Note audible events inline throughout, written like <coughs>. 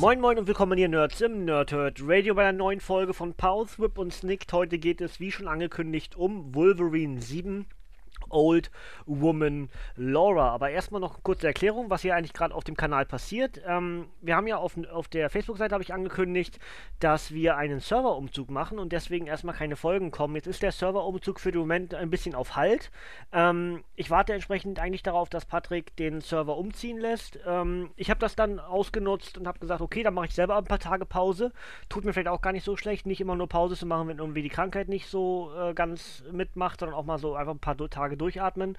Moin Moin und willkommen hier Nerds im Nerdhurt Radio bei einer neuen Folge von Pause, Whip und Snicked. Heute geht es, wie schon angekündigt, um Wolverine 7 Old Woman Laura. Aber erstmal noch eine kurze Erklärung, was hier eigentlich gerade auf dem Kanal passiert. Ähm, wir haben ja auf, auf der Facebook-Seite habe ich angekündigt, dass wir einen Serverumzug machen und deswegen erstmal keine Folgen kommen. Jetzt ist der Serverumzug für den Moment ein bisschen auf Halt. Ähm, ich warte entsprechend eigentlich darauf, dass Patrick den Server umziehen lässt. Ähm, ich habe das dann ausgenutzt und habe gesagt, okay, dann mache ich selber ein paar Tage Pause. Tut mir vielleicht auch gar nicht so schlecht, nicht immer nur Pause zu machen, wenn irgendwie die Krankheit nicht so äh, ganz mitmacht, sondern auch mal so einfach ein paar Tage durchatmen.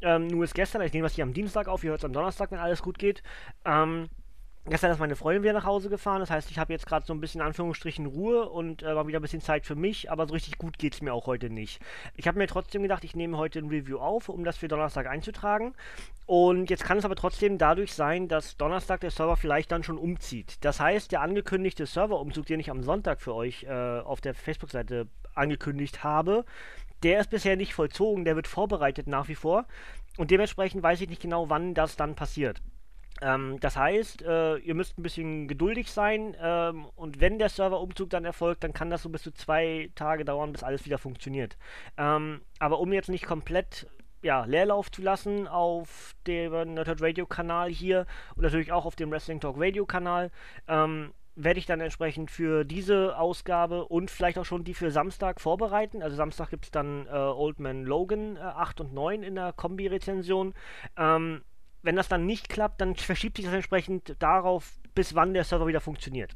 Ähm, nur ist gestern, ich nehme das hier am Dienstag auf, ihr hört es am Donnerstag, wenn alles gut geht. Ähm, Gestern ist meine Freundin wieder nach Hause gefahren, das heißt, ich habe jetzt gerade so ein bisschen Anführungsstrichen Ruhe und äh, war wieder ein bisschen Zeit für mich, aber so richtig gut geht es mir auch heute nicht. Ich habe mir trotzdem gedacht, ich nehme heute ein Review auf, um das für Donnerstag einzutragen. Und jetzt kann es aber trotzdem dadurch sein, dass Donnerstag der Server vielleicht dann schon umzieht. Das heißt, der angekündigte Serverumzug, den ich am Sonntag für euch äh, auf der Facebook-Seite angekündigt habe, der ist bisher nicht vollzogen, der wird vorbereitet nach wie vor. Und dementsprechend weiß ich nicht genau, wann das dann passiert. Ähm, das heißt, äh, ihr müsst ein bisschen geduldig sein ähm, und wenn der Serverumzug dann erfolgt, dann kann das so bis zu zwei Tage dauern, bis alles wieder funktioniert. Ähm, aber um jetzt nicht komplett ja, Leerlauf zu lassen auf dem Nerdhurt Radio Kanal hier und natürlich auch auf dem Wrestling Talk Radio Kanal, ähm, werde ich dann entsprechend für diese Ausgabe und vielleicht auch schon die für Samstag vorbereiten. Also Samstag gibt es dann äh, Old Man Logan äh, 8 und 9 in der Kombi-Rezension. Ähm, wenn das dann nicht klappt, dann verschiebt sich das entsprechend darauf, bis wann der Server wieder funktioniert.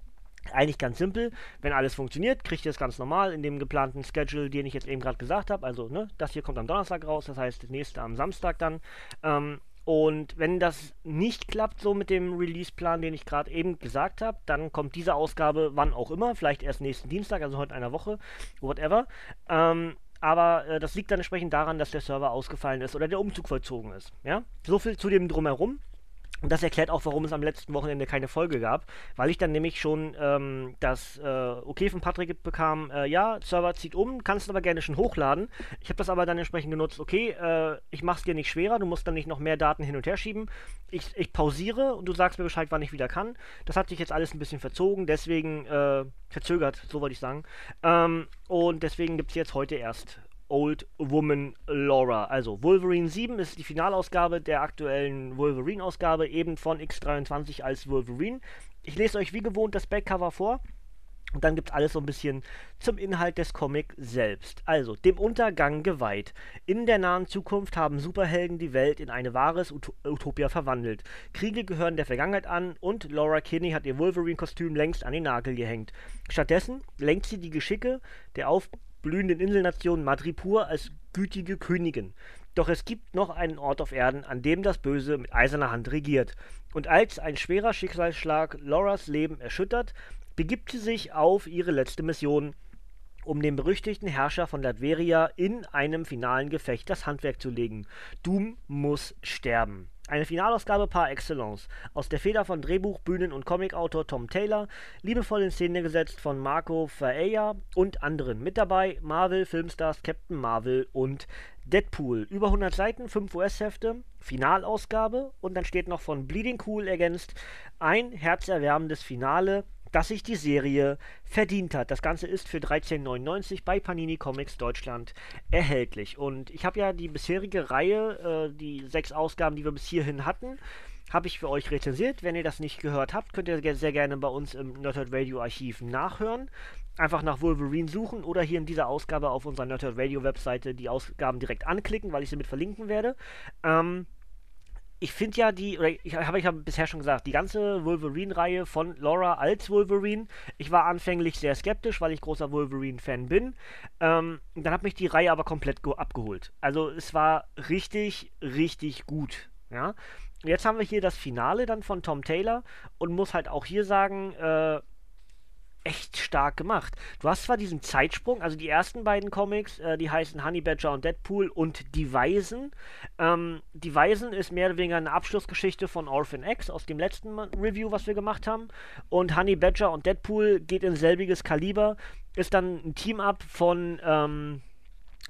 Eigentlich ganz simpel, wenn alles funktioniert, kriegt ihr es ganz normal in dem geplanten Schedule, den ich jetzt eben gerade gesagt habe. Also, ne, das hier kommt am Donnerstag raus, das heißt, das nächste am Samstag dann. Ähm, und wenn das nicht klappt, so mit dem Release-Plan, den ich gerade eben gesagt habe, dann kommt diese Ausgabe wann auch immer, vielleicht erst nächsten Dienstag, also heute in einer Woche, whatever. Ähm, aber äh, das liegt dann entsprechend daran, dass der Server ausgefallen ist oder der Umzug vollzogen ist. Ja? So viel zu dem Drumherum. Und das erklärt auch, warum es am letzten Wochenende keine Folge gab, weil ich dann nämlich schon ähm, das äh, Okay von Patrick bekam, äh, ja, Server zieht um, kannst aber gerne schon hochladen. Ich habe das aber dann entsprechend genutzt, okay, äh, ich mach's dir nicht schwerer, du musst dann nicht noch mehr Daten hin und her schieben. Ich, ich pausiere und du sagst mir Bescheid, wann ich wieder kann. Das hat sich jetzt alles ein bisschen verzogen, deswegen äh, verzögert, so wollte ich sagen. Ähm, und deswegen gibt es jetzt heute erst Old Woman Laura. Also Wolverine 7 ist die Finalausgabe der aktuellen Wolverine-Ausgabe, eben von X23 als Wolverine. Ich lese euch wie gewohnt das Backcover vor. Und dann gibt es alles so ein bisschen zum Inhalt des Comics selbst. Also, dem Untergang geweiht. In der nahen Zukunft haben Superhelden die Welt in eine wahres Ut Utopia verwandelt. Kriege gehören der Vergangenheit an und Laura Kinney hat ihr Wolverine-Kostüm längst an den Nagel gehängt. Stattdessen lenkt sie die Geschicke der auf blühenden Inselnation Madripur als gütige Königin. Doch es gibt noch einen Ort auf Erden, an dem das Böse mit eiserner Hand regiert. Und als ein schwerer Schicksalsschlag Lauras Leben erschüttert, begibt sie sich auf ihre letzte Mission, um dem berüchtigten Herrscher von Latveria in einem finalen Gefecht das Handwerk zu legen. Doom muss sterben. Eine Finalausgabe par excellence. Aus der Feder von Drehbuch, Bühnen- und Comicautor Tom Taylor, liebevoll in Szene gesetzt von Marco Faella und anderen. Mit dabei Marvel, Filmstars, Captain Marvel und Deadpool. Über 100 Seiten, 5 US-Hefte, Finalausgabe und dann steht noch von Bleeding Cool ergänzt ein herzerwärmendes Finale dass sich die Serie verdient hat. Das Ganze ist für 13,99 bei Panini Comics Deutschland erhältlich. Und ich habe ja die bisherige Reihe, äh, die sechs Ausgaben, die wir bis hierhin hatten, habe ich für euch rezensiert. Wenn ihr das nicht gehört habt, könnt ihr sehr gerne bei uns im Nerdhurt Radio Archiv nachhören. Einfach nach Wolverine suchen oder hier in dieser Ausgabe auf unserer Nerdhurt Radio Webseite die Ausgaben direkt anklicken, weil ich sie mit verlinken werde. Ähm, ich finde ja die, oder ich habe ich hab bisher schon gesagt, die ganze Wolverine-Reihe von Laura als Wolverine, ich war anfänglich sehr skeptisch, weil ich großer Wolverine-Fan bin. Ähm, dann hat mich die Reihe aber komplett abgeholt. Also es war richtig, richtig gut. Ja, jetzt haben wir hier das Finale dann von Tom Taylor und muss halt auch hier sagen, äh, echt stark gemacht. Du hast zwar diesen Zeitsprung, also die ersten beiden Comics, äh, die heißen Honey Badger und Deadpool und Die Weisen. Ähm, die Weisen ist mehr oder weniger eine Abschlussgeschichte von Orphan X aus dem letzten Review, was wir gemacht haben. Und Honey Badger und Deadpool geht in selbiges Kaliber, ist dann ein Team-Up von, ähm,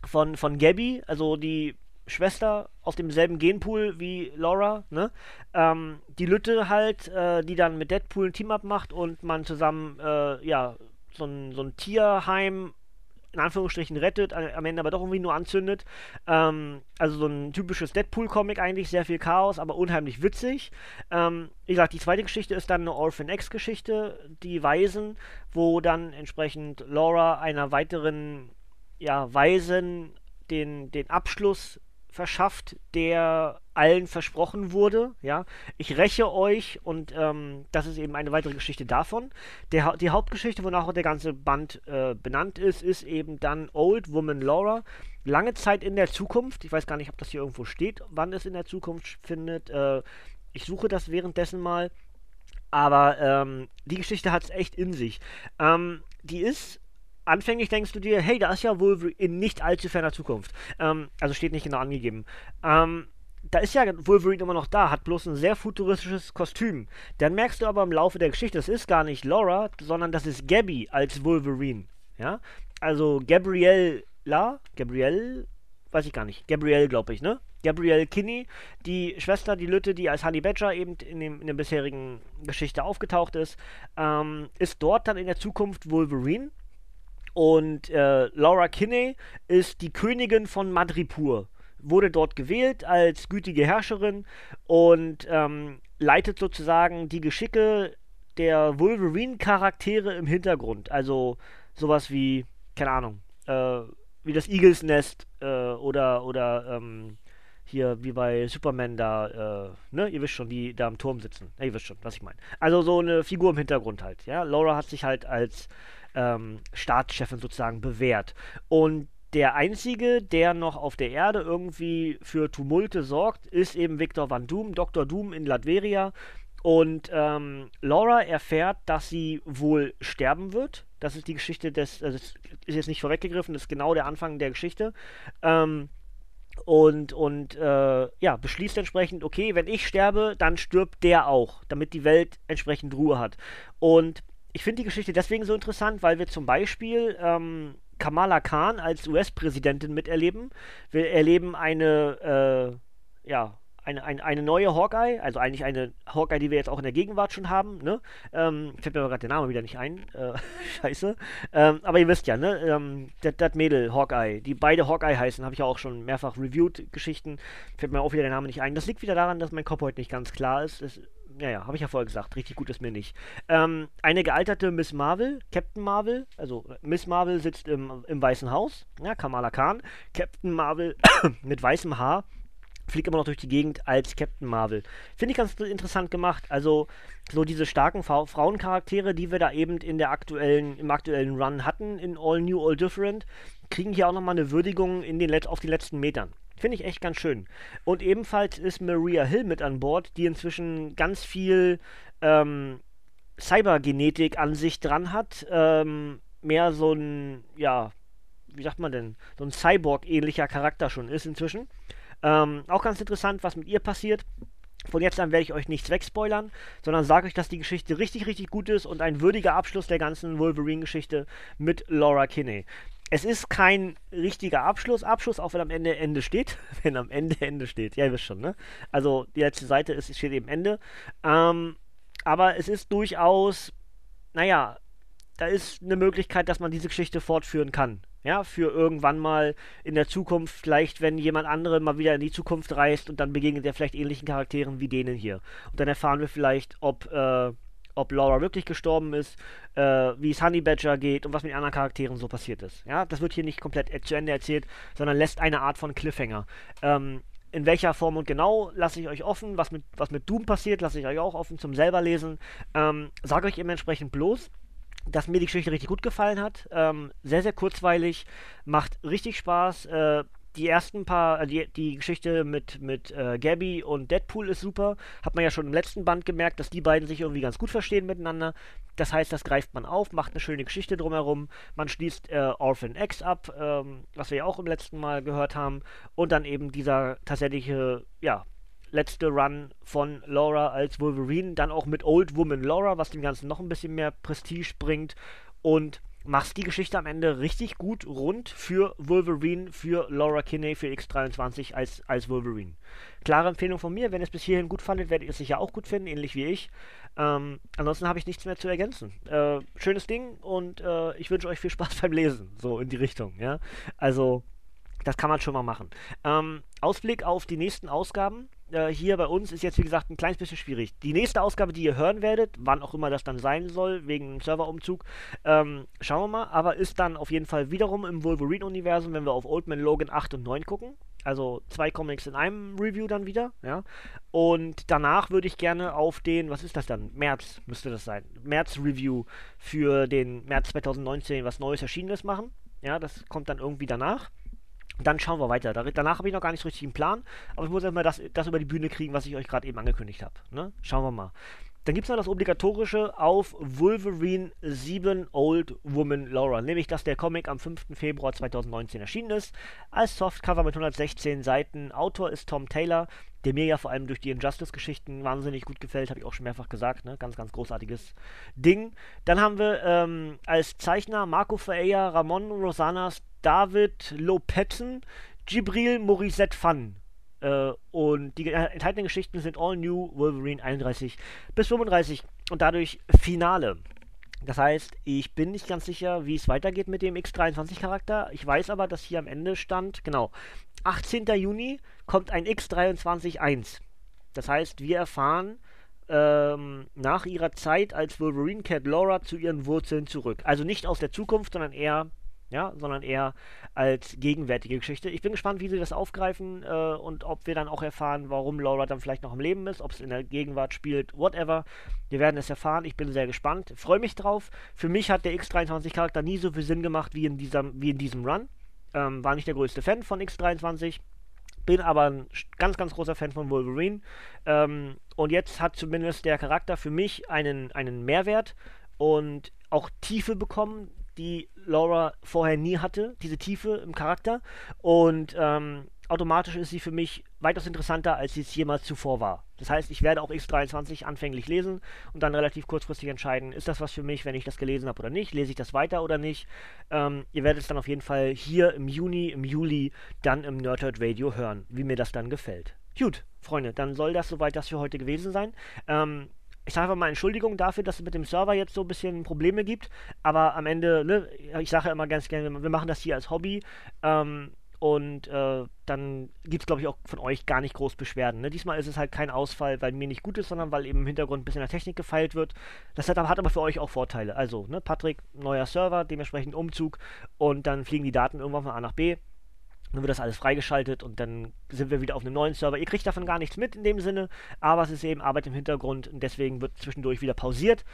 von, von Gabby, also die Schwester aus demselben Genpool wie Laura, ne? Ähm, die Lütte halt, äh, die dann mit Deadpool ein Team-Up macht und man zusammen, äh, ja, so ein, so ein Tierheim in Anführungsstrichen rettet, am Ende aber doch irgendwie nur anzündet. Ähm, also so ein typisches Deadpool-Comic eigentlich, sehr viel Chaos, aber unheimlich witzig. Ähm, wie gesagt, die zweite Geschichte ist dann eine Orphan X-Geschichte, die Weisen, wo dann entsprechend Laura einer weiteren, ja, Weisen den, den Abschluss verschafft, der allen versprochen wurde. Ja, ich räche euch und ähm, das ist eben eine weitere Geschichte davon. Der, die Hauptgeschichte, wonach der ganze Band äh, benannt ist, ist eben dann Old Woman Laura. Lange Zeit in der Zukunft. Ich weiß gar nicht, ob das hier irgendwo steht, wann es in der Zukunft findet. Äh, ich suche das währenddessen mal. Aber ähm, die Geschichte hat es echt in sich. Ähm, die ist anfänglich denkst du dir, hey, da ist ja wohl in nicht allzu ferner Zukunft. Ähm, also steht nicht genau angegeben. Ähm, da ist ja Wolverine immer noch da, hat bloß ein sehr futuristisches Kostüm. Dann merkst du aber im Laufe der Geschichte, das ist gar nicht Laura, sondern das ist Gabby als Wolverine. Ja? Also Gabrielle La, Gabrielle, weiß ich gar nicht. Gabrielle, glaube ich, ne? Gabrielle Kinney, die Schwester, die Lütte, die als Honey Badger eben in, dem, in der bisherigen Geschichte aufgetaucht ist, ähm, ist dort dann in der Zukunft Wolverine und äh, Laura Kinney ist die Königin von Madripur. Wurde dort gewählt als gütige Herrscherin und ähm, leitet sozusagen die Geschicke der Wolverine-Charaktere im Hintergrund. Also sowas wie, keine Ahnung, äh, wie das Eagles Nest äh, oder, oder ähm, hier wie bei Superman da, äh, ne, ihr wisst schon, die da am Turm sitzen. Ja, ihr wisst schon, was ich meine. Also so eine Figur im Hintergrund halt, ja. Laura hat sich halt als ähm, Staatschefin sozusagen bewährt. Und der einzige, der noch auf der Erde irgendwie für Tumulte sorgt, ist eben Victor Van Doom, Dr. Doom in Latveria. Und ähm, Laura erfährt, dass sie wohl sterben wird. Das ist die Geschichte des, also das ist jetzt nicht vorweggegriffen, das ist genau der Anfang der Geschichte. Ähm, und, und äh, ja, beschließt entsprechend, okay, wenn ich sterbe, dann stirbt der auch, damit die Welt entsprechend Ruhe hat. Und ich finde die Geschichte deswegen so interessant, weil wir zum Beispiel ähm, Kamala Khan als US-Präsidentin miterleben. Wir erleben eine, äh, ja, eine, eine, eine neue Hawkeye, also eigentlich eine Hawkeye, die wir jetzt auch in der Gegenwart schon haben, ne? Ähm, fällt mir aber gerade der Name wieder nicht ein. Äh, <laughs> scheiße. Ähm, aber ihr wisst ja, ne? Ähm, das Mädel, Hawkeye, die beide Hawkeye heißen, habe ich ja auch schon mehrfach reviewed, Geschichten. Fällt mir auch wieder der Name nicht ein. Das liegt wieder daran, dass mein Kopf heute nicht ganz klar ist. Es ja, ja, habe ich ja vorher gesagt, richtig gut ist mir nicht. Ähm, eine gealterte Miss Marvel, Captain Marvel, also Miss Marvel sitzt im, im Weißen Haus, ja, Kamala Khan. Captain Marvel <coughs> mit weißem Haar fliegt immer noch durch die Gegend als Captain Marvel. Finde ich ganz interessant gemacht. Also so diese starken Fa Frauencharaktere, die wir da eben in der aktuellen, im aktuellen Run hatten, in All New, All Different, kriegen hier auch nochmal eine Würdigung in den auf die letzten Metern. Finde ich echt ganz schön. Und ebenfalls ist Maria Hill mit an Bord, die inzwischen ganz viel ähm, Cybergenetik an sich dran hat. Ähm, mehr so ein, ja, wie sagt man denn, so ein Cyborg-ähnlicher Charakter schon ist inzwischen. Ähm, auch ganz interessant, was mit ihr passiert. Von jetzt an werde ich euch nichts wegspoilern, sondern sage euch, dass die Geschichte richtig, richtig gut ist und ein würdiger Abschluss der ganzen Wolverine-Geschichte mit Laura Kinney es ist kein richtiger Abschluss, Abschluss, auch wenn am Ende Ende steht. <laughs> wenn am Ende Ende steht. Ja, ihr wisst schon, ne? Also die letzte Seite ist, steht eben Ende. Ähm, aber es ist durchaus, naja, da ist eine Möglichkeit, dass man diese Geschichte fortführen kann. Ja, für irgendwann mal in der Zukunft, vielleicht wenn jemand andere mal wieder in die Zukunft reist und dann begegnet er vielleicht ähnlichen Charakteren wie denen hier. Und dann erfahren wir vielleicht, ob äh, ob Laura wirklich gestorben ist, äh, wie es Honey Badger geht und was mit den anderen Charakteren so passiert ist. Ja, das wird hier nicht komplett zu Ende erzählt, sondern lässt eine Art von Cliffhanger. Ähm, in welcher Form und genau lasse ich euch offen. Was mit, was mit Doom passiert, lasse ich euch auch offen zum selber lesen. Ähm, sage euch eben entsprechend bloß, dass mir die Geschichte richtig gut gefallen hat. Ähm, sehr, sehr kurzweilig, macht richtig Spaß. Äh, die ersten paar, äh, die, die Geschichte mit, mit äh, Gabby und Deadpool ist super. Hat man ja schon im letzten Band gemerkt, dass die beiden sich irgendwie ganz gut verstehen miteinander. Das heißt, das greift man auf, macht eine schöne Geschichte drumherum. Man schließt äh, Orphan X ab, ähm, was wir ja auch im letzten Mal gehört haben. Und dann eben dieser tatsächliche, ja, letzte Run von Laura als Wolverine. Dann auch mit Old Woman Laura, was dem Ganzen noch ein bisschen mehr Prestige bringt. Und machst die Geschichte am Ende richtig gut rund für Wolverine, für Laura Kinney, für X23 als, als Wolverine. Klare Empfehlung von mir, wenn ihr es bis hierhin gut fandet, werdet ihr es sicher auch gut finden, ähnlich wie ich. Ähm, ansonsten habe ich nichts mehr zu ergänzen. Äh, schönes Ding und äh, ich wünsche euch viel Spaß <laughs> beim Lesen, so in die Richtung, ja. Also, das kann man schon mal machen. Ähm, Ausblick auf die nächsten Ausgaben äh, hier bei uns ist jetzt, wie gesagt, ein kleines bisschen schwierig. Die nächste Ausgabe, die ihr hören werdet, wann auch immer das dann sein soll, wegen dem Serverumzug, ähm, schauen wir mal, aber ist dann auf jeden Fall wiederum im Wolverine-Universum, wenn wir auf Old Man Logan 8 und 9 gucken. Also zwei Comics in einem Review dann wieder, ja. Und danach würde ich gerne auf den, was ist das dann? März müsste das sein. März-Review für den März 2019 was Neues Erschienenes machen. Ja, das kommt dann irgendwie danach. Dann schauen wir weiter. danach habe ich noch gar nicht so richtig einen Plan, aber ich muss erstmal das, das über die Bühne kriegen, was ich euch gerade eben angekündigt habe. Ne? Schauen wir mal. Dann gibt es noch das obligatorische auf Wolverine 7 Old Woman Laura, nämlich dass der Comic am 5. Februar 2019 erschienen ist, als Softcover mit 116 Seiten. Autor ist Tom Taylor, der mir ja vor allem durch die Injustice-Geschichten wahnsinnig gut gefällt, habe ich auch schon mehrfach gesagt, ne? ganz, ganz großartiges Ding. Dann haben wir ähm, als Zeichner Marco Ferreira, Ramon Rosanas, David Lopetzen, Gibril Morissette Fan. Äh, und die enthaltenen Geschichten sind All New Wolverine 31 bis 35 und dadurch Finale. Das heißt, ich bin nicht ganz sicher, wie es weitergeht mit dem X23-Charakter. Ich weiß aber, dass hier am Ende stand, genau, 18. Juni kommt ein X23-1. Das heißt, wir erfahren ähm, nach ihrer Zeit als Wolverine Cat Laura zu ihren Wurzeln zurück. Also nicht aus der Zukunft, sondern eher ja, sondern eher als gegenwärtige Geschichte. Ich bin gespannt, wie sie das aufgreifen äh, und ob wir dann auch erfahren, warum Laura dann vielleicht noch im Leben ist, ob es in der Gegenwart spielt, whatever. Wir werden es erfahren. Ich bin sehr gespannt, freue mich drauf. Für mich hat der X23-Charakter nie so viel Sinn gemacht wie in, dieser, wie in diesem Run. Ähm, war nicht der größte Fan von X23 bin aber ein ganz, ganz großer Fan von Wolverine. Ähm, und jetzt hat zumindest der Charakter für mich einen, einen Mehrwert und auch Tiefe bekommen, die Laura vorher nie hatte, diese Tiefe im Charakter. Und ähm, automatisch ist sie für mich weitaus interessanter, als sie es jemals zuvor war. Das heißt, ich werde auch X23 anfänglich lesen und dann relativ kurzfristig entscheiden, ist das was für mich, wenn ich das gelesen habe oder nicht, lese ich das weiter oder nicht. Ähm, ihr werdet es dann auf jeden Fall hier im Juni, im Juli, dann im Nerdhurt Radio hören, wie mir das dann gefällt. Gut, Freunde, dann soll das soweit das für heute gewesen sein. Ähm, ich sage einfach mal Entschuldigung dafür, dass es mit dem Server jetzt so ein bisschen Probleme gibt. Aber am Ende, ne, ich sage ja immer ganz gerne, wir machen das hier als Hobby. Ähm, und äh, dann gibt es, glaube ich, auch von euch gar nicht groß Beschwerden. Ne? Diesmal ist es halt kein Ausfall, weil mir nicht gut ist, sondern weil eben im Hintergrund ein bisschen der Technik gefeilt wird. Das hat, hat aber für euch auch Vorteile. Also, ne, Patrick, neuer Server, dementsprechend Umzug und dann fliegen die Daten irgendwann von A nach B. Dann wird das alles freigeschaltet und dann sind wir wieder auf einem neuen Server. Ihr kriegt davon gar nichts mit in dem Sinne, aber es ist eben Arbeit im Hintergrund und deswegen wird zwischendurch wieder pausiert,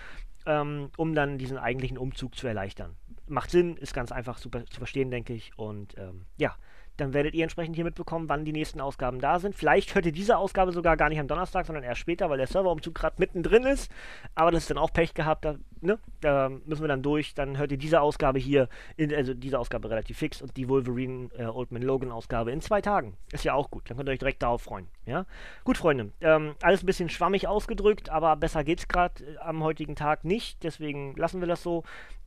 ähm, um dann diesen eigentlichen Umzug zu erleichtern. Macht Sinn, ist ganz einfach super zu verstehen, denke ich. Und ähm, ja, dann werdet ihr entsprechend hier mitbekommen, wann die nächsten Ausgaben da sind. Vielleicht hört ihr diese Ausgabe sogar gar nicht am Donnerstag, sondern erst später, weil der Serverumzug gerade mittendrin ist. Aber das ist dann auch Pech gehabt, da, ne? da müssen wir dann durch. Dann hört ihr diese Ausgabe hier, in, also diese Ausgabe relativ fix und die Wolverine äh, Old Man Logan Ausgabe in zwei Tagen. Ist ja auch gut, dann könnt ihr euch direkt darauf freuen. Ja? Gut, Freunde, ähm, alles ein bisschen schwammig ausgedrückt, aber besser geht's gerade äh, am heutigen Tag nicht. Deswegen lassen wir das so.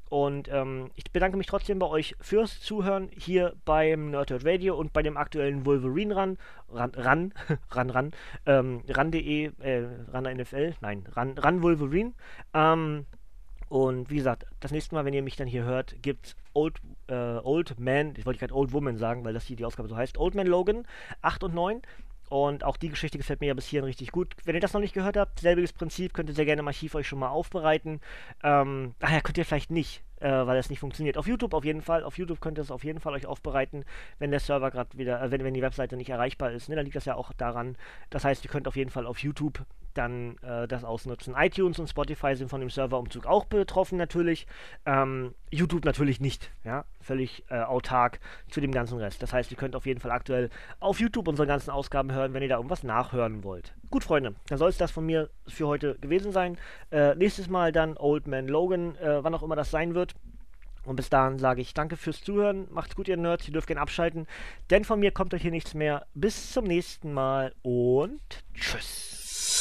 Und ähm, ich bedanke mich trotzdem bei euch fürs Zuhören hier beim Nerdhurt Radio und bei dem aktuellen Wolverine Run, ran, ran, ran, ran, ähm, ran.de, äh, ran NFL, nein, ran, ran Wolverine. Ähm, und wie gesagt, das nächste Mal, wenn ihr mich dann hier hört, gibt's Old, äh, Old Man, ich wollte gerade Old Woman sagen, weil das hier die Ausgabe so heißt, Old Man Logan 8 und 9. Und auch die Geschichte gefällt mir ja bis hierhin richtig gut. Wenn ihr das noch nicht gehört habt, selbiges Prinzip, könnt ihr sehr gerne im Archiv euch schon mal aufbereiten. Ähm, ach ja, könnt ihr vielleicht nicht, äh, weil das nicht funktioniert. Auf YouTube auf jeden Fall. Auf YouTube könnt ihr es auf jeden Fall euch aufbereiten, wenn der Server gerade wieder, äh, wenn, wenn die Webseite nicht erreichbar ist. Ne? Dann liegt das ja auch daran. Das heißt, ihr könnt auf jeden Fall auf YouTube dann äh, das ausnutzen. iTunes und Spotify sind von dem Serverumzug auch betroffen natürlich. Ähm, YouTube natürlich nicht, ja, völlig äh, autark zu dem ganzen Rest. Das heißt, ihr könnt auf jeden Fall aktuell auf YouTube unsere ganzen Ausgaben hören, wenn ihr da irgendwas nachhören wollt. Gut, Freunde, dann soll es das von mir für heute gewesen sein. Äh, nächstes Mal dann Old Man Logan, äh, wann auch immer das sein wird. Und bis dahin sage ich danke fürs Zuhören. Macht's gut, ihr Nerds. Ihr dürft gerne abschalten. Denn von mir kommt euch hier nichts mehr. Bis zum nächsten Mal und tschüss.